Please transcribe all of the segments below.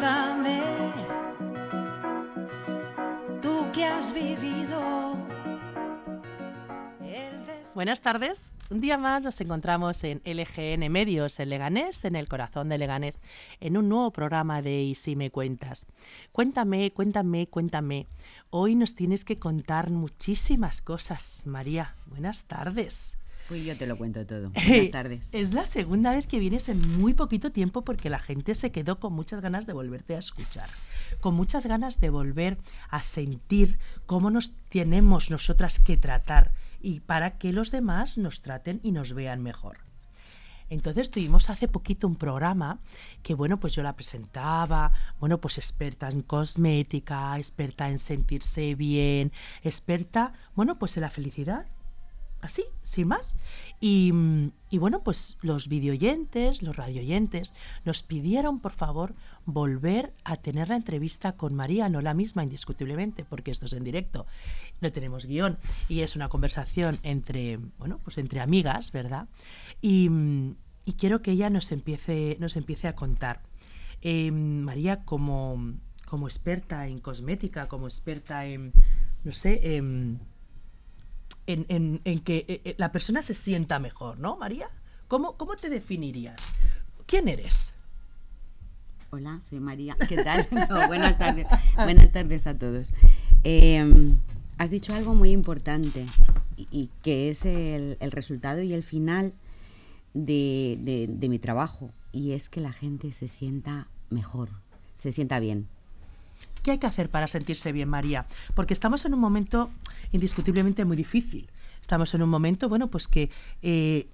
Cuéntame, tú que has vivido. Buenas tardes. Un día más nos encontramos en LGN Medios, en Leganés, en el corazón de Leganés, en un nuevo programa de Y si me cuentas. Cuéntame, cuéntame, cuéntame. Hoy nos tienes que contar muchísimas cosas, María. Buenas tardes. Pues yo te lo cuento todo. Buenas tardes. Es la segunda vez que vienes en muy poquito tiempo porque la gente se quedó con muchas ganas de volverte a escuchar, con muchas ganas de volver a sentir cómo nos tenemos nosotras que tratar y para que los demás nos traten y nos vean mejor. Entonces tuvimos hace poquito un programa que, bueno, pues yo la presentaba, bueno, pues experta en cosmética, experta en sentirse bien, experta, bueno, pues en la felicidad, así, sin más. Y, y bueno, pues los videoyentes, los radioyentes, nos pidieron, por favor, volver a tener la entrevista con María, no la misma, indiscutiblemente, porque esto es en directo, no tenemos guion, y es una conversación entre, bueno, pues entre amigas, ¿verdad? Y, y quiero que ella nos empiece, nos empiece a contar. Eh, María, como, como experta en cosmética, como experta en, no sé, en en, en- en que eh, eh, la persona se sienta mejor, ¿no, María? ¿Cómo, cómo te definirías? ¿Quién eres? Hola, soy María. ¿Qué tal? Buenas tardes. Buenas tardes a todos. Eh, has dicho algo muy importante y, que es el, el resultado y el final de, de- de mi trabajo y es que la gente se sienta mejor, se sienta bien. ¿Qué hay que hacer para sentirse bien, María? Porque estamos en un momento indiscutiblemente muy difícil. Estamos en un momento, bueno, pues que eh,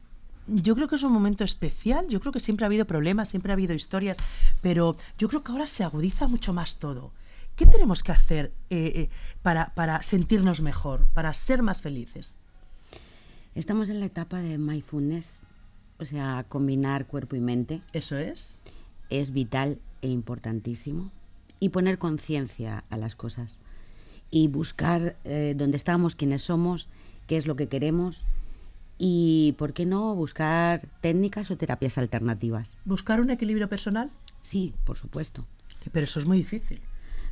yo creo que es un momento especial. Yo creo que siempre ha habido problemas, siempre ha habido historias, pero yo creo que ahora se agudiza mucho más todo. ¿Qué tenemos que hacer eh, eh, para, para sentirnos mejor, para ser más felices? Estamos en la etapa de mindfulness, o sea, combinar cuerpo y mente. ¿Eso es? es vital e importantísimo y poner conciencia a las cosas y buscar eh, dónde estamos, quiénes somos, qué es lo que queremos y, ¿por qué no, buscar técnicas o terapias alternativas? ¿Buscar un equilibrio personal? Sí, por supuesto. Pero eso es muy difícil.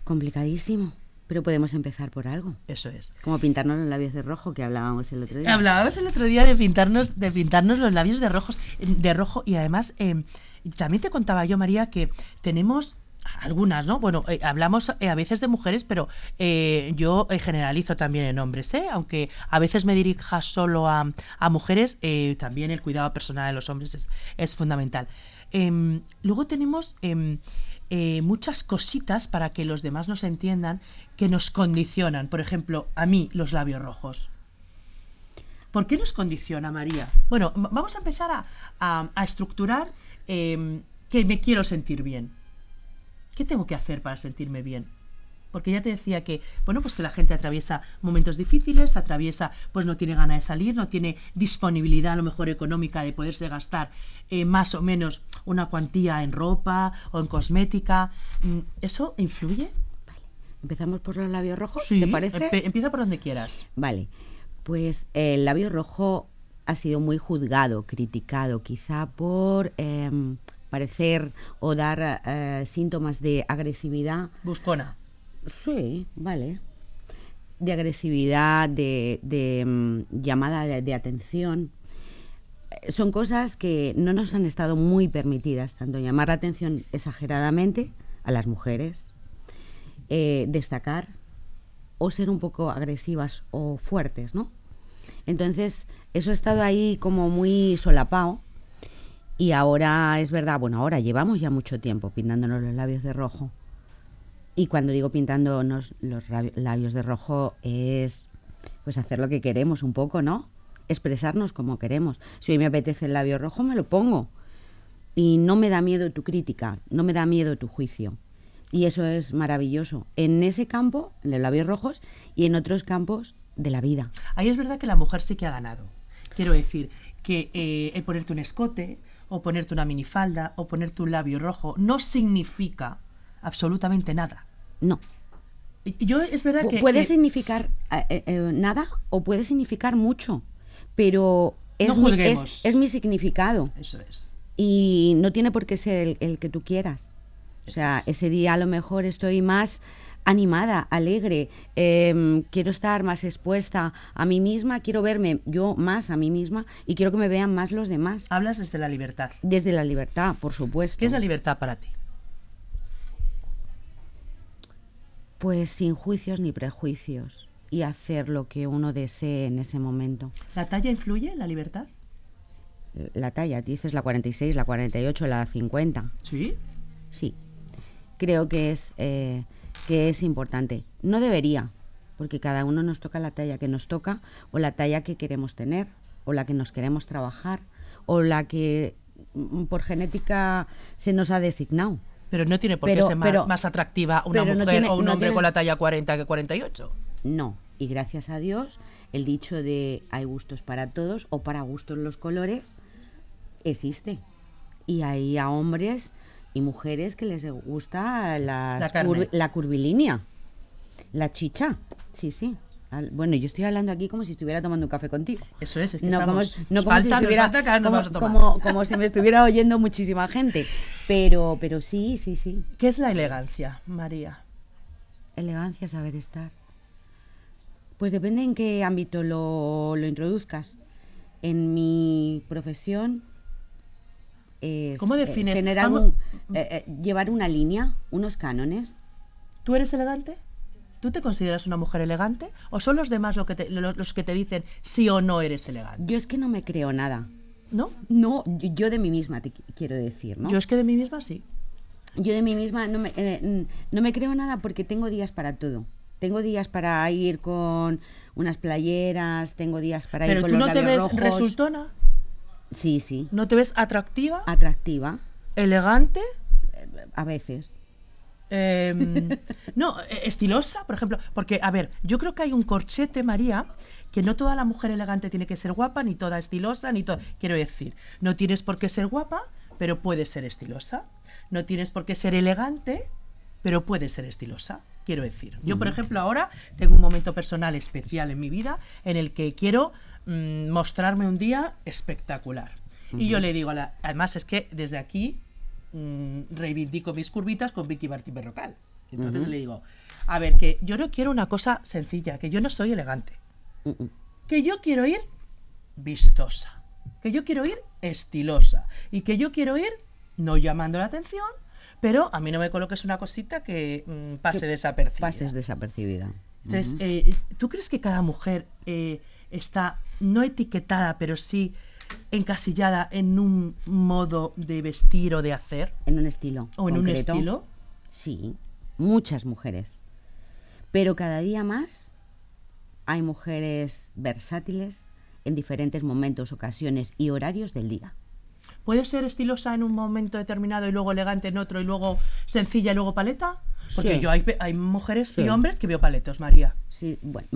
Complicadísimo, pero podemos empezar por algo. Eso es. Como pintarnos los labios de rojo que hablábamos el otro día. Hablábamos el otro día de pintarnos, de pintarnos los labios de rojos, de rojo y además eh, también te contaba yo, María, que tenemos algunas, ¿no? Bueno, eh, hablamos eh, a veces de mujeres, pero eh, yo generalizo también en hombres, ¿eh? Aunque a veces me dirija solo a, a mujeres, también el cuidado personal de los hombres es, es fundamental. Em, luego tenemos em, muchas cositas para que los demás nos entiendan que nos condicionan. Por ejemplo, a mí los labios rojos. ¿Por qué nos condiciona, María? Bueno, vamos a empezar a, a- estructurar eh, que me quiero sentir bien. ¿Qué tengo que hacer para sentirme bien? Porque ya te decía que, bueno, pues que la gente atraviesa momentos difíciles, atraviesa, pues no tiene ganas de salir, no tiene disponibilidad a lo mejor económica de poderse gastar eh, más o menos una cuantía en ropa o en cosmética. Mm, ¿Eso influye? ¿Empezamos por los labios rojos? Sí, ¿Te parece? empieza por donde quieras. Vale, pues el labio rojo ha sido muy juzgado, criticado, quizá por em, parecer o dar eh, síntomas de agresividad. Buscona. Sí, vale. De agresividad, de, de, mm, llamada de, de atención. Eh, Son cosas que no nos han estado muy permitidas, tanto llamar la atención exageradamente a las mujeres, eh, destacar o ser un poco agresivas o fuertes, ¿no? Entonces, eso ha estado ahí como muy solapado y ahora es verdad, bueno, ahora llevamos ya mucho tiempo pintándonos los labios de rojo. Y cuando digo pintándonos los labios de rojo es pues hacer lo que queremos un poco, ¿no? Expresarnos como queremos. Si hoy me apetece el labio rojo, me lo pongo. Y no me da miedo tu crítica, no me da miedo tu juicio. Y eso es maravilloso. En ese campo, en los labios rojos, y en otros campos de la vida. Ahí es verdad que la mujer sí que ha ganado. Quiero decir que eh, el ponerte un escote, o ponerte una minifalda, o ponerte un labio rojo, no significa absolutamente nada. No. Yo es verdad Pu- que... puede que- significar eh, eh, eh, nada o puede significar mucho, pero es, No mi, es mi significado Eso es. y no tiene por qué ser el, el que tú quieras. O sea, ese día a lo mejor estoy más animada, alegre, em, quiero estar más expuesta a mí misma, quiero verme yo más a mí misma y quiero que me vean más los demás. Hablas desde la libertad. Desde la libertad, por supuesto. ¿Qué es la libertad para ti? Pues sin juicios ni prejuicios y hacer lo que uno desee en ese momento. ¿La talla influye en la libertad? La talla, dices la 46, la 48, la 50. Sí. Sí. Creo que es, eh, que es importante. No debería, porque cada uno nos toca la talla que nos toca o la talla que queremos tener o la que nos queremos trabajar o la que mm, por genética se nos ha designado. Pero no tiene por Pero- qué ser pero- más atractiva una no mujer tiene- o un no hombre tiene- con la talla 40 que 48. No. Y gracias a Dios, el dicho de hay gustos para todos o para gustos los colores existe. Y hay a hombres y mujeres que les gusta las La curvi- la curvilínea, la chicha. Sí, sí. Bueno, yo estoy hablando aquí como si estuviera tomando un café contigo. Eso es, es que no como, no como si falta- estuviera falta como, vamos a tomar. como- como si me estuviera oyendo muchísima gente. Pero, pero sí, sí, sí. ¿Qué es la elegancia, María? Elegancia, saber estar. Pues depende en qué ámbito lo, lo introduzcas. En mi profesión es ¿Cómo eh, defines? tener ¿Cómo- algún- eh, eh, llevar una línea, unos cánones. ¿Tú eres elegante? ¿Tú te consideras una mujer elegante? ¿O son los demás lo que te- lo- los, que te dicen sí o no eres elegante? Yo es que no me creo nada. ¿No? No, yo, yo de mí misma te qui- quiero decir, ¿no? Yo es que de mí misma sí. Yo de mí misma no me, eh, no me creo nada porque tengo días para todo. Tengo días para ir con unas playeras, tengo días para ir Pero con tú los no te ves rojos. resultona, Sí, sí. no te ves atractiva, Atractiva, elegante, a veces. Em, no, eh, estilosa, por ejemplo. Porque, a ver, yo creo que hay un corchete, María, que no toda la mujer elegante tiene que ser guapa, ni toda estilosa, ni toda. Quiero decir, no tienes por qué ser guapa, pero puedes ser estilosa. No tienes por qué ser elegante, pero puedes ser estilosa. Quiero decir, yo, por ejemplo, ahora tengo un momento personal especial en mi vida en el que quiero mm, mostrarme un día espectacular. Y yo le digo, a la- además es que desde aquí mm, reivindico mis curvitas con Vicky Martín Berrocal. Entonces le digo, a ver, que yo no quiero una cosa sencilla, que yo no soy elegante, que yo quiero ir vistosa, que yo quiero ir estilosa y que yo quiero ir no llamando la atención, pero a mí no me coloques una cosita que mm, pase Que desapercibida. Pases desapercibida. Entonces, eh, ¿tú crees que cada mujer eh, está no etiquetada, pero sí encasillada en un modo de vestir o de hacer? En un estilo. ¿O en un estilo? Sí, muchas mujeres. Pero cada día más hay mujeres versátiles en diferentes momentos, ocasiones y horarios del día. ¿Puede ser estilosa en un momento determinado y luego elegante en otro y luego sencilla y luego paleta? Porque Sí. yo hay, hay mujeres Sí. y hombres que veo paletos, María. Sí, bueno.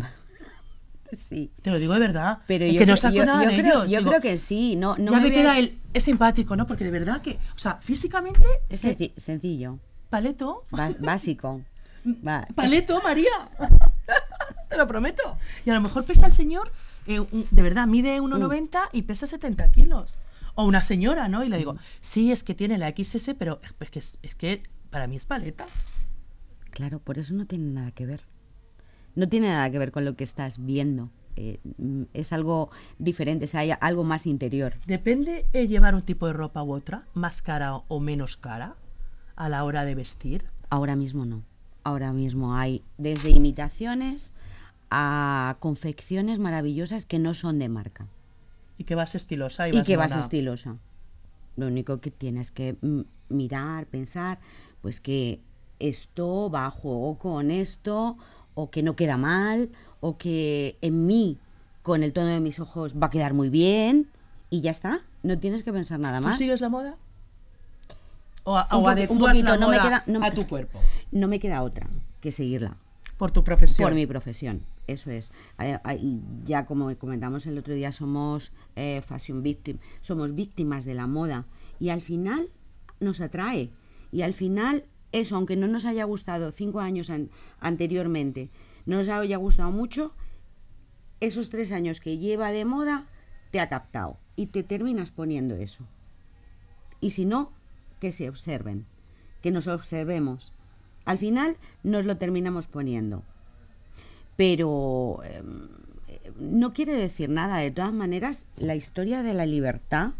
sí. Te lo digo de verdad. Pero yo, que no saco yo- nada yo de creo, ellos. yo Digo, creo que sí. No, no ya me me voy a- queda el... Es simpático, ¿no? Porque de verdad que... O sea, físicamente... Es sencillo, paleto... bas- básico. Va- Paleto, María. Te lo prometo. Y a lo mejor pesa el señor, eh, un- de verdad, mide 1,90 y pesa 70 kilos. O una señora, ¿no? Y le digo, sí, es que tiene la XS, pero es que, es que para mí es paleta. Claro, por eso no tiene nada que ver. No tiene nada que ver con lo que estás viendo. Eh, mm, es algo diferente, o sea, hay algo más interior. ¿Depende eh, llevar un tipo de ropa u otra, más cara o- menos cara, a la hora de vestir? Ahora mismo no. Ahora mismo hay desde imitaciones a confecciones maravillosas que no son de marca Y que vas estilosa y, y vas que vas estilosa. Lo único que tienes que mm, mirar, pensar, pues que esto va a juego con esto, o que no queda mal, o que en mí, con el tono de mis ojos, va a quedar muy bien, y ya está. No tienes que pensar nada ¿Tú más. sigues la moda? ¿O, a- Un o poquito, la no me moda queda- no me- a tu cuerpo? No me queda otra que seguirla. Por tu profesión. Por mi profesión, eso es. Ya como comentamos el otro día, somos eh, fashion victim, somos víctimas de la moda y al final nos atrae. Y al final eso, aunque no nos haya gustado cinco años an- anteriormente, no nos haya gustado mucho, esos tres años que lleva de moda te ha captado y te terminas poniendo eso. Y si no, que se observen, que nos observemos. Al final nos lo terminamos poniendo. Pero em, no quiere decir nada. De todas maneras, la historia de la libertad,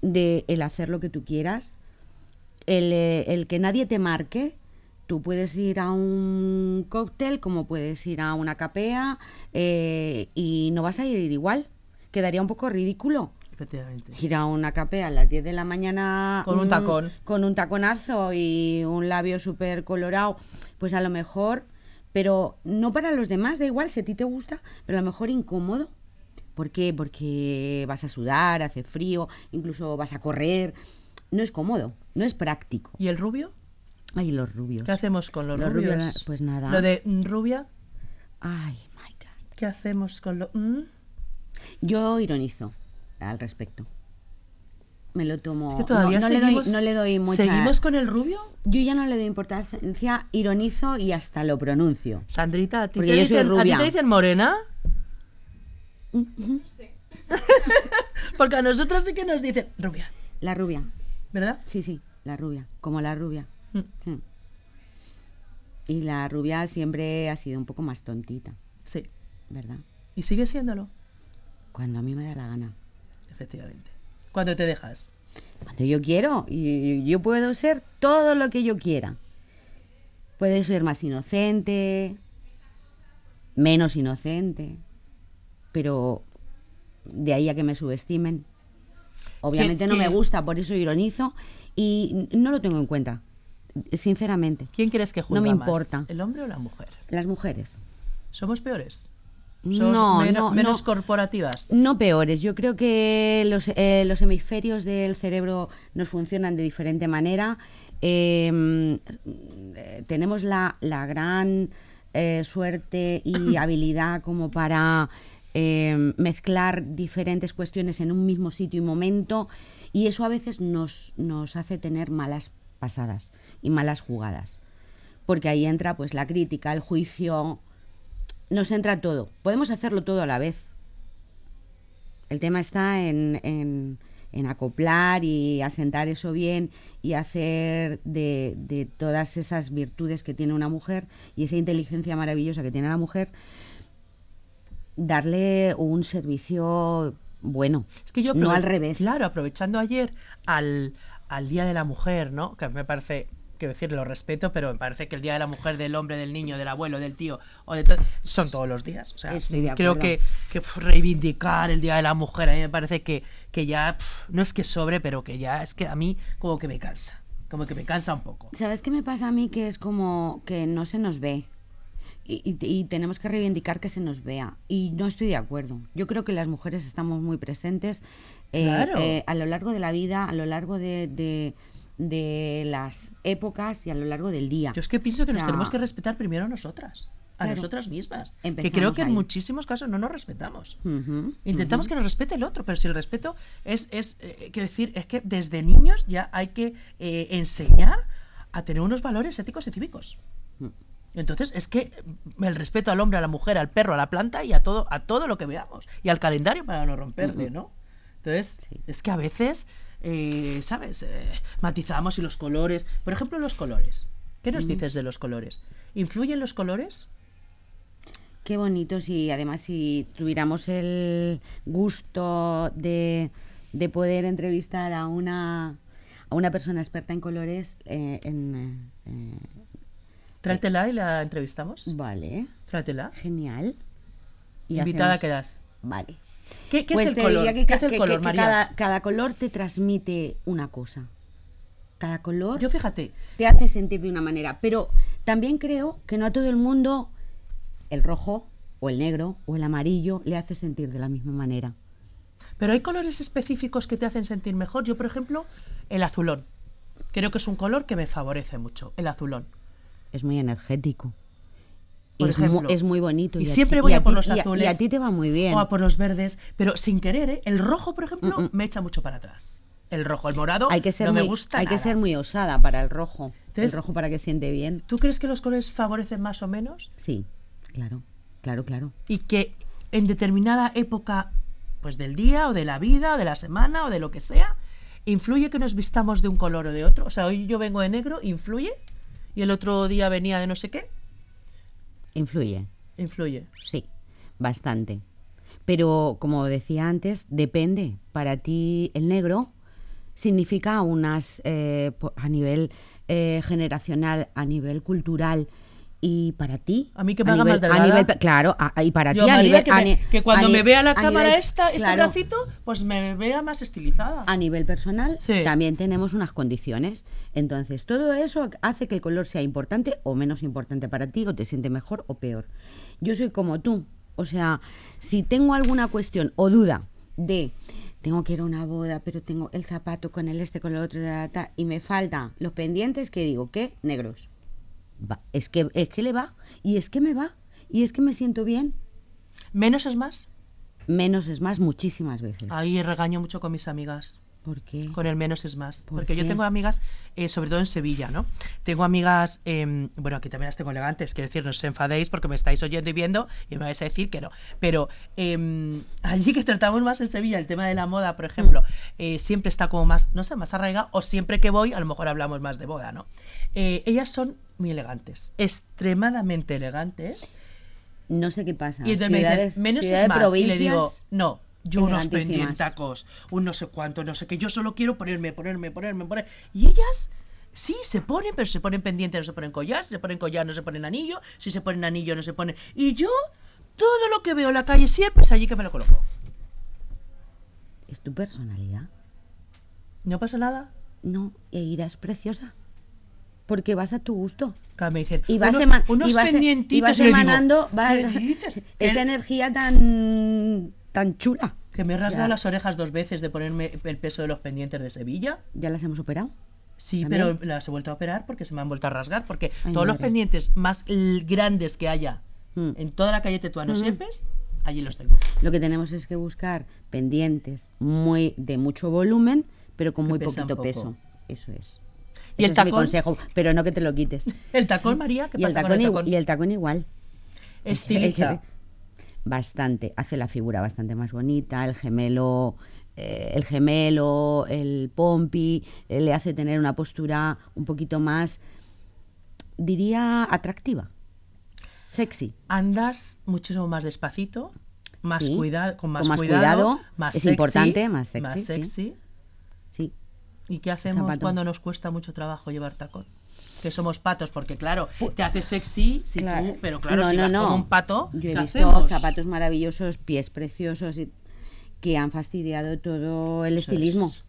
de el hacer lo que tú quieras, el, eh, el que nadie te marque, tú puedes ir a un cóctel como puedes ir a una capea eh, y no vas a ir igual. Quedaría un poco ridículo Efectivamente. ir a una capea a las 10 de la mañana Con un mm, tacón. con un taconazo y un labio súper colorado, pues a lo mejor, pero no para los demás, da igual si a ti te gusta, pero a lo mejor incómodo. ¿Por qué? Porque vas a sudar, hace frío, incluso vas a correr. No es cómodo, no es práctico. ¿Y el rubio? Ay, los rubios. ¿Qué hacemos con los, Los rubios? rubios, pues nada. Lo de rubia, Ay, my God. ¿qué hacemos con lo...? mm? Yo ironizo al respecto. Me lo tomo. Es que todavía no, no le seguimos, doy, no le doy mucha. ¿Seguimos con el rubio? Yo ya no le doy importancia, ironizo y hasta lo pronuncio. Sandrita, ¿a ti, te dicen, ¿a ti te dicen morena? Porque a nosotros sí que nos dicen rubia, La rubia. ¿Verdad? Sí, sí, la rubia. Como la rubia. Mm. Sí. Y la rubia siempre ha sido un poco más tontita, Sí. ¿verdad? Y sigue siéndolo, Cuando a mí me da la gana. efectivamente. Cuando te dejas. Cuando yo quiero. Y yo puedo ser todo lo que yo quiera. Puede ser más inocente, menos inocente, pero de ahí a que me subestimen. Obviamente no me gusta, por eso ironizo y no lo tengo en cuenta, sinceramente. ¿Quién crees que No juzga me más, importa. ¿El hombre o la mujer? Las mujeres. ¿Somos peores? No, ¿Somos no, menos no. corporativas? No peores, yo creo que los, eh, los hemisferios del cerebro nos funcionan de diferente manera. Eh, eh, tenemos la, la gran eh, suerte y habilidad como para eh, mezclar diferentes cuestiones en un mismo sitio y momento y eso a veces nos, nos hace tener malas pasadas y malas jugadas. Porque ahí entra pues la crítica, el juicio, nos entra todo. Podemos hacerlo todo a la vez. El tema está en, en- en acoplar y asentar eso bien y hacer de, de todas esas virtudes que tiene una mujer y esa inteligencia maravillosa que tiene la mujer, darle un servicio bueno. Es que yo no al revés. Claro, aprovechando ayer al, al Día de la Mujer, ¿no? Que me parece, quiero decir, lo respeto, pero me parece que el Día de la Mujer, del hombre, del niño, del abuelo, del tío, o de son todos los días. O sea, creo que, que reivindicar el Día de la Mujer, a mí me parece que, que ya, no es que sobre, pero que ya, es que a mí como que me cansa. Como que me cansa un poco. ¿Sabes qué me pasa a mí? Que es como que no se nos ve. Y, tenemos que reivindicar que se nos vea. Y no estoy de acuerdo. Yo creo que las mujeres estamos muy presentes eh, Claro. eh, a lo largo de la vida, a lo largo de, de- de las épocas y a lo largo del día. Yo es que pienso que O nos tenemos que respetar primero nosotras, a Claro. nosotras mismas. Que Empezamos creo que en ahí. muchísimos casos no nos respetamos. Intentamos que nos respete el otro, pero si el respeto es, es eh, quiero decir, es que desde niños ya hay que eh, enseñar a tener unos valores éticos y cívicos. Mm. Entonces, es que mm, el respeto al hombre, a la mujer, al perro, a la planta y a todo, a todo lo que veamos. Y al calendario para no romperle, ¿no? Entonces, Sí. es que a veces, eh, ¿sabes? Eh, matizamos y los colores. Por ejemplo, los colores. ¿Qué nos dices de los colores? ¿Influyen los colores? Qué bonitos y además si tuviéramos el gusto de, de poder entrevistar a una, a una persona experta en colores, eh, en, eh, Tráetela y la entrevistamos. vale, Tráetela. genial. Y Invitada hacemos- quedas. Vale. ¿Qué, qué Pues es el color? que, ¿Qué es el que- color, que María? cada, cada color te transmite una cosa. Cada color Yo fíjate, te hace sentir de una manera. Pero también creo que no a todo el mundo el rojo o el negro o el amarillo le hace sentir de la misma manera. pero hay colores específicos que te hacen sentir mejor. Yo, por ejemplo, el azulón. Creo que es un color que me favorece mucho, el azulón. Es muy energético. Por es, ejemplo. es muy bonito. Y, siempre ti- voy y a por ti- los y a- azules. Y a ti te va muy bien. O a por los verdes, pero sin querer, ¿eh? El rojo, por ejemplo, Mm, mm. me echa mucho para atrás. El rojo, el morado, Hay que ser, no muy, me gusta hay que ser muy osada para el rojo. Entonces- el rojo para que siente bien. ¿Tú crees que los colores favorecen más o menos? Sí, claro, claro, claro. Y que en determinada época, pues del día, o de la vida, o de la semana, o de lo que sea, ¿influye que nos vistamos de un color o de otro? O sea, hoy yo vengo de negro, ¿influye? ¿Y el otro día venía de no sé qué? Influye, Influye. sí, bastante. Pero como decía antes, depende. Para ti el negro significa unas, eh, a nivel eh, generacional, a nivel cultural, y para ti... A mí que me a haga nivel- más delgada. a nivel Claro, a- y para ti a nivel... que, a me- ni- que cuando a me vea la cámara nivel- esta, este claro, bracito, pues me vea más estilizada. a nivel personal Sí. también tenemos unas condiciones. Entonces, todo eso hace que el color sea importante o menos importante para ti, o te siente mejor o peor. Yo soy como tú. O sea, si tengo alguna cuestión o duda de tengo que ir a una boda, pero tengo el zapato con el este, con el otro, y me faltan los pendientes, que digo, ¿qué? Negros. Va, Es que, es que le va, y es que me va, y es que me siento bien. Menos es más. Menos es más muchísimas veces. Ahí regaño mucho con mis amigas. ¿Por qué? Con el menos es más. ¿Por Porque yo tengo amigas, eh, sobre todo en Sevilla, ¿no? Tengo amigas, em, bueno, aquí también las tengo elegantes, quiero decir, no os enfadéis porque me estáis oyendo y viendo y me vais a decir que no. Pero em, allí que tratamos más en Sevilla el tema de la moda, por ejemplo, eh, siempre está como más, no sé, más arraigado, o siempre que voy, a lo mejor hablamos más de boda, ¿no? Eh, ellas son muy elegantes, extremadamente elegantes. No sé qué pasa. Y entonces me Ciudades- dicen, menos es más. Y le digo, no, yo unos pendientacos, un no sé cuánto, no sé qué, yo solo quiero ponerme, ponerme, ponerme, poner. Y ellas, sí, se ponen, pero se ponen pendientes, no se ponen collar, si se ponen collar, no se ponen anillo, si se ponen anillo, no se ponen. Y yo, todo lo que veo en la calle siempre es allí que me lo coloco. Es tu personalidad. No pasa nada. No, Eira es preciosa. Porque vas a tu gusto. Claro, me dicen, Y vas, unos, y vas, pendientitos. y vas y le digo, emanando esa El- energía tan, tan chula. Que me he rasgado las orejas dos veces de ponerme el peso de los pendientes de Sevilla. ¿Ya las hemos operado? Sí, ¿También? pero las he vuelto a operar porque se me han vuelto a rasgar. Porque Ay, todos los pendientes más grandes que haya Mm. en toda la calle Tetuano Ujú. Siepes, allí los tengo. Lo que tenemos es que buscar pendientes muy de mucho volumen, pero con Que muy poquito peso. Eso es. ¿Y el Ese es mi tacón? consejo, pero no que te lo quites. El tacón, María, ¿qué y, el pasa tacón con el tacón? y el tacón igual. Estiliza. Bastante, hace la figura bastante más bonita, el gemelo, eh, el gemelo, el pompi, eh, le hace tener una postura un poquito más, diría, atractiva, sexy. Andas muchísimo más despacito, más Sí, cuidado, con más, con más cuidado, cuidado, más es sexy, importante, más sexy, más sexy. Sí, ¿Y qué hacemos Zapato. cuando nos cuesta mucho trabajo llevar tacón? Que somos patos, porque claro, te hace sexy, si tú, pero claro, No, si no, vas no. como un pato, Yo he ¿qué visto hacemos? zapatos maravillosos, pies preciosos y- que han fastidiado todo el Eso estilismo. es.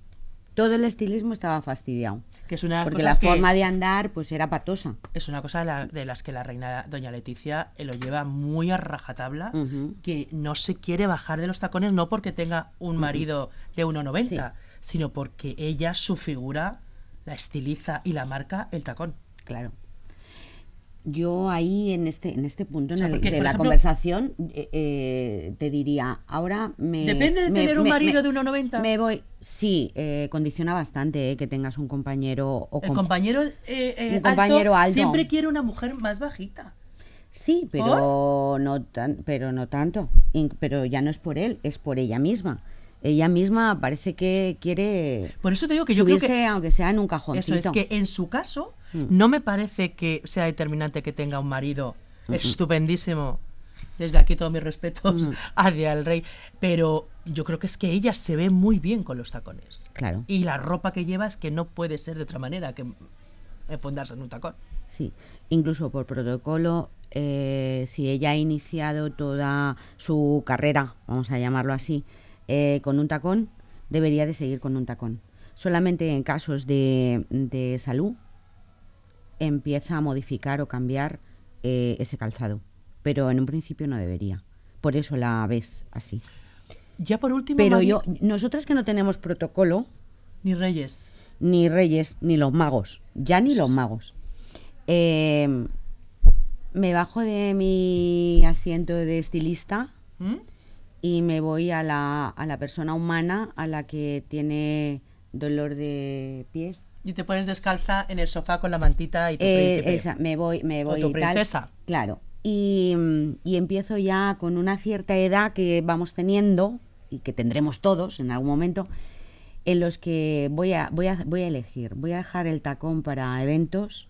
Todo el estilismo estaba fastidiado. Que es una Porque la forma de andar pues era patosa. Es una cosa de, la- de las que la reina doña Leticia eh, lo lleva muy a rajatabla, Ujú. que no se quiere bajar de los tacones no porque tenga un marido de 1,90, sino porque ella, su figura, la estiliza y la marca el tacón. Claro. Yo ahí en este en este punto O sea, en el- porque, de la ejemplo- conversación eh, eh, te diría, ahora me... Depende de me- tener un marido me- de 1,90. Me voy... Sí, eh, condiciona bastante eh, que tengas un compañero o El com- compañero, eh, Un compañero alto. siempre quiere una mujer más bajita. Sí, pero no tan, pero no tanto. In- Pero ya no es por él, es por ella misma. Ella misma parece que quiere Por eso te digo que yo creo que aunque sea en un cajoncito. Eso es que en su caso Mm. no me parece que sea determinante que tenga un marido estupendísimo. Desde aquí todos mis respetos hacia el rey, pero yo creo que es que ella se ve muy bien con los tacones. Claro. Y la ropa que lleva es que no puede ser de otra manera que enfundarse en un tacón. Sí, incluso por protocolo, eh, si ella ha iniciado toda su carrera, vamos a llamarlo así, eh, con un tacón, debería de seguir con un tacón. Solamente en casos de, de salud empieza a modificar o cambiar eh, ese calzado, pero en un principio no debería. Por eso la ves así. Ya por último, Pero yo, nosotras que no tenemos protocolo, ni Reyes. ni reyes, ni los magos, ya ni los magos. Eh, me bajo de mi asiento de estilista ¿Mm? Y me voy a la, a la persona humana a la que tiene dolor de pies. Y te pones descalza en el sofá con la mantita y tu Eh, príncipe. esa, me voy, me O voy tu tal. princesa. Claro. Y, mm, y empiezo ya con una cierta edad que vamos teniendo y que tendremos todos en algún momento. en los que voy a, voy, a, voy a elegir. Voy a dejar el tacón para eventos,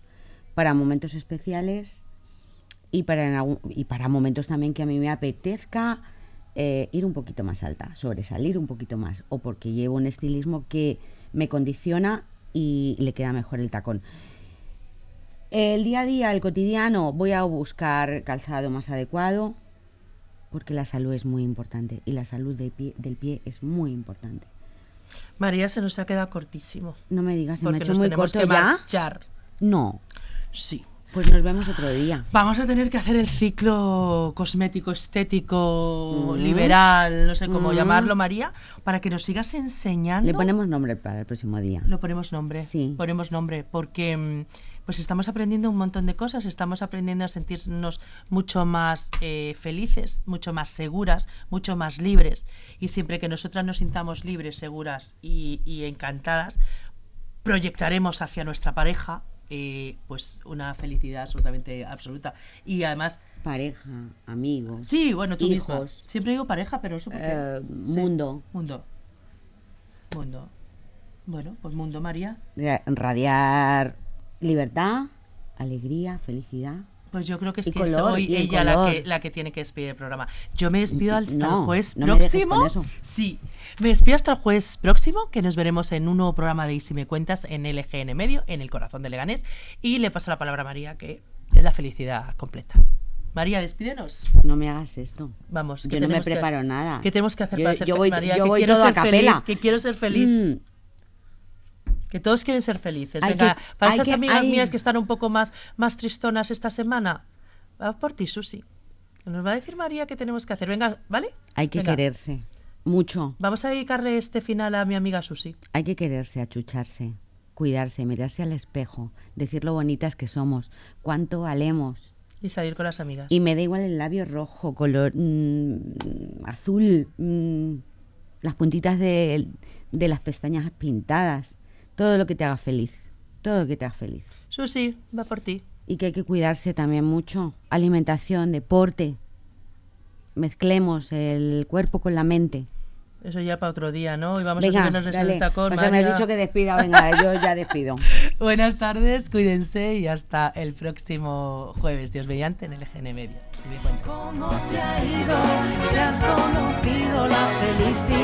para momentos especiales y para, y para momentos también que a mí me apetezca eh, ir un poquito más alta, sobresalir un poquito más, o porque llevo un estilismo que me condiciona y le queda mejor el tacón. El día a día, el cotidiano, voy a buscar calzado más adecuado, porque la salud es muy importante y la salud del pie, del pie es muy importante. María se nos ha quedado cortísimo. No me digas, se me ha hecho muy corto que ya. marchar. No, Sí. Pues nos vemos otro día. Vamos a tener que hacer el ciclo cosmético, estético, Mm. liberal, no sé cómo Mm. llamarlo, María, para que nos sigas enseñando. Le ponemos nombre para el próximo día. Lo ponemos nombre. Sí. Ponemos nombre porque mm, pues estamos aprendiendo un montón de cosas, estamos aprendiendo a sentirnos mucho más eh, felices, mucho más seguras, mucho más libres. Y siempre que nosotras nos sintamos libres, seguras y, y encantadas, proyectaremos hacia nuestra pareja eh, pues una felicidad absolutamente absoluta. Y además, Pareja, amigos. sí, bueno, tú misma. Hijos. Siempre digo pareja, pero eso porque... Eh, mundo. Mundo. Mundo. Bueno, pues mundo, María. Ra- Radiar libertad, alegría, felicidad. Pues yo creo que es que color, hoy y el ella la que, la que tiene que despedir el programa. Yo me despido hasta No, el jueves no me próximo. eso. Sí, me despido hasta el jueves próximo, que nos veremos en un nuevo programa de Y si me cuentas en LGN Medio, en el corazón de Leganés. Y le paso la palabra a María, que es la felicidad completa. María, despídenos. No me hagas esto. Vamos. Yo ¿qué no me que- preparo nada. ¿Qué tenemos que hacer Yo- para ser yo feliz, voy- María? yo que voy quiero todo a ser feliz, que quiero ser feliz. Mm, Que todos quieren ser felices. Hay Venga, que- para esas que- amigas hay- mías que están un poco más, más tristonas esta semana, va por ti, Susi. Nos va a decir María qué tenemos que hacer. Venga, ¿vale? hay que Venga. quererse. Mucho. Vamos a dedicarle este final a mi amiga Susi. Hay que quererse, achucharse, cuidarse, mirarse al espejo, decir lo bonitas que somos, cuánto valemos. Y salir con las amigas. Y me da igual el labio rojo, color mm, azul, mm, las puntitas de, de las pestañas pintadas, todo lo que te haga feliz, todo lo que te haga feliz. Susi, va por ti. Y que hay que cuidarse también mucho, alimentación, deporte, mezclemos el cuerpo con la mente. Eso ya para otro día, ¿no? Y vamos a Venga, subirnos desde dale. el tacón. O sea, me has dicho que despida, venga, yo ya despido. Buenas tardes, cuídense y hasta el próximo jueves, Dios mediante, en el GN Medio. Si me cuentas. ¿Cómo te ha ido? Si has conocido la felicidad.